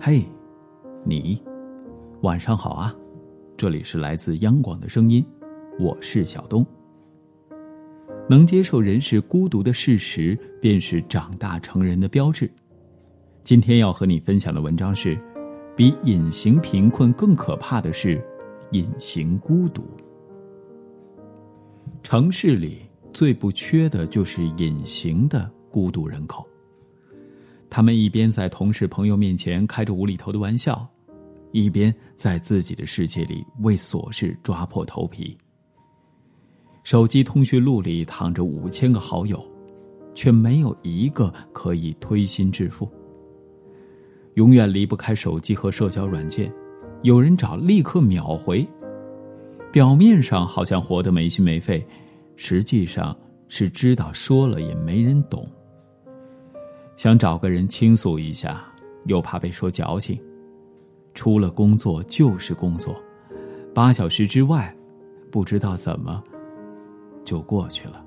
嘿，你晚上好啊！这里是来自央广的声音，我是小东。能接受人是孤独的事实，便是长大成人的标志。今天要和你分享的文章是：比隐形贫困更可怕的是隐形孤独。城市里最不缺的就是隐形的孤独人口。他们一边在同事朋友面前开着无厘头的玩笑，一边在自己的世界里为琐事抓破头皮。手机通讯录里躺着五千个好友，却没有一个可以推心置腹。永远离不开手机和社交软件，有人找立刻秒回。表面上好像活得没心没肺，实际上是知道说了也没人懂。想找个人倾诉一下，又怕被说矫情。除了工作就是工作，八小时之外，不知道怎么就过去了。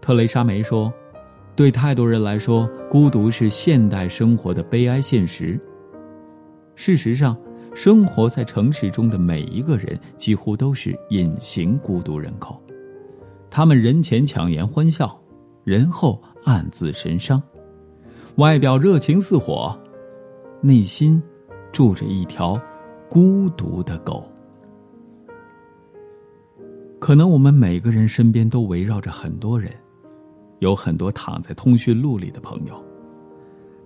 特蕾莎梅说：“对太多人来说，孤独是现代生活的悲哀现实。事实上，生活在城市中的每一个人，几乎都是隐形孤独人口。他们人前强颜欢笑，人后……”暗自神伤，外表热情似火，内心住着一条孤独的狗。可能我们每个人身边都围绕着很多人，有很多躺在通讯录里的朋友，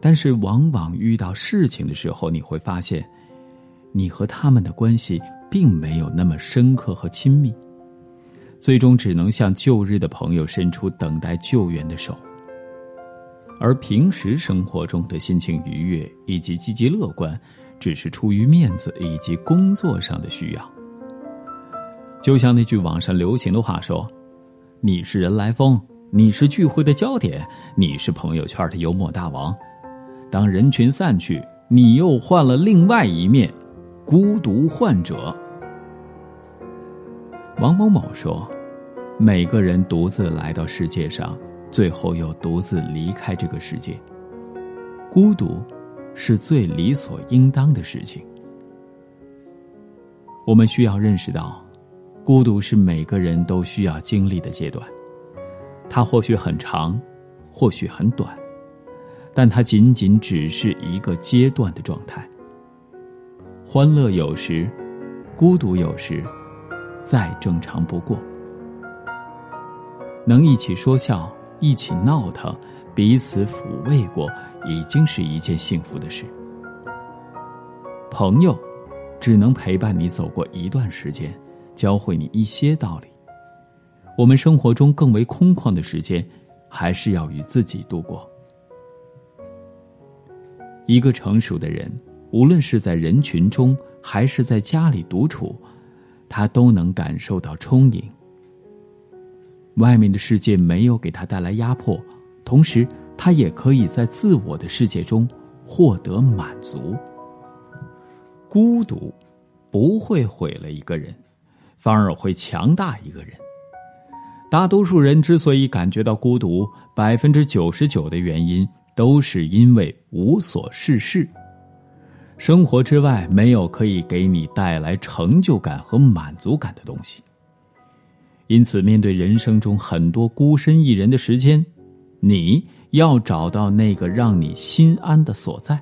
但是往往遇到事情的时候，你会发现，你和他们的关系并没有那么深刻和亲密，最终只能向旧日的朋友伸出等待救援的手。而平时生活中的心情愉悦以及积极乐观，只是出于面子以及工作上的需要。就像那句网上流行的话说：“你是人来疯，你是聚会的焦点，你是朋友圈的幽默大王。当人群散去，你又换了另外一面，孤独患者。”王某某说：“每个人独自来到世界上。”最后又独自离开这个世界。孤独，是最理所应当的事情。我们需要认识到，孤独是每个人都需要经历的阶段。它或许很长，或许很短，但它仅仅只是一个阶段的状态。欢乐有时，孤独有时，再正常不过。能一起说笑。一起闹腾，彼此抚慰过，已经是一件幸福的事。朋友，只能陪伴你走过一段时间，教会你一些道理。我们生活中更为空旷的时间，还是要与自己度过。一个成熟的人，无论是在人群中，还是在家里独处，他都能感受到充盈。外面的世界没有给他带来压迫，同时他也可以在自我的世界中获得满足。孤独不会毁了一个人，反而会强大一个人。大多数人之所以感觉到孤独，百分之九十九的原因都是因为无所事事。生活之外没有可以给你带来成就感和满足感的东西。因此，面对人生中很多孤身一人的时间，你要找到那个让你心安的所在。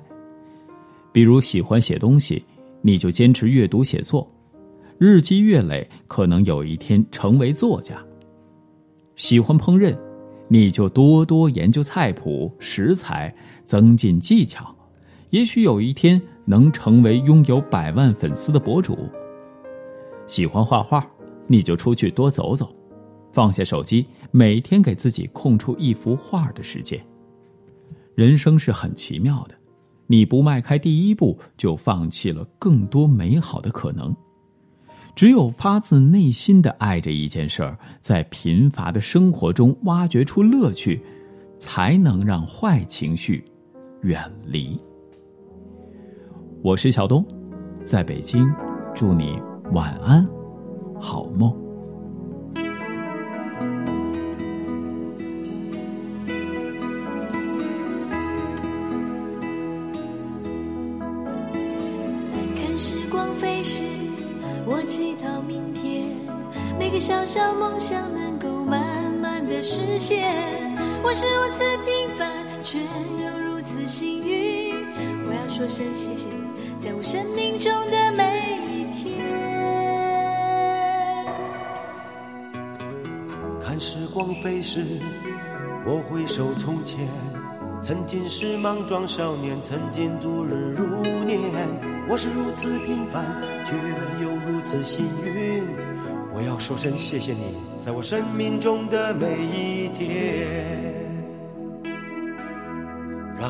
比如喜欢写东西，你就坚持阅读写作，日积月累，可能有一天成为作家。喜欢烹饪，你就多多研究菜谱、食材，增进技巧，也许有一天能成为拥有百万粉丝的博主。喜欢画画。你就出去多走走，放下手机，每天给自己空出一幅画的时间。人生是很奇妙的，你不迈开第一步，就放弃了更多美好的可能。只有发自内心的爱着一件事儿，在贫乏的生活中挖掘出乐趣，才能让坏情绪远离。我是小东，在北京祝你晚安，好梦。看时光飞逝，我祈祷明天每个小小梦想能够慢慢的实现。我是如此平凡，却又如此幸运。我要说声谢谢你。在我生命中的每一天。看时光飞逝，我回首从前。曾经是莽撞少年，曾经度日如年。我是如此平凡，却又如此幸运。我要说声谢谢你，在我生命中的每一天。让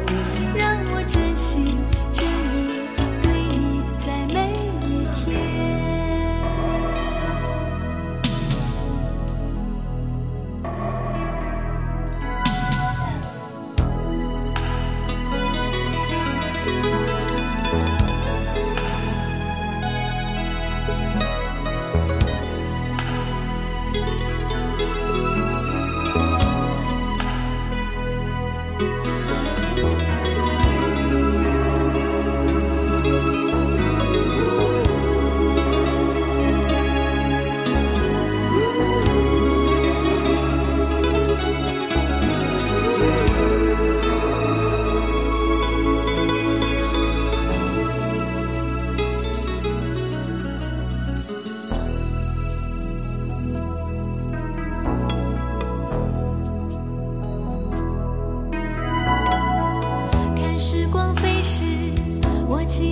嗯。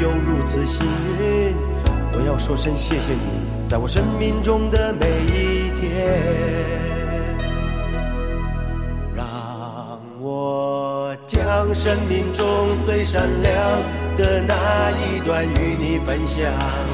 又如此幸运。我要说声谢谢你，在我生命中的每一天。让我将生命中最闪亮的那一段与你分享。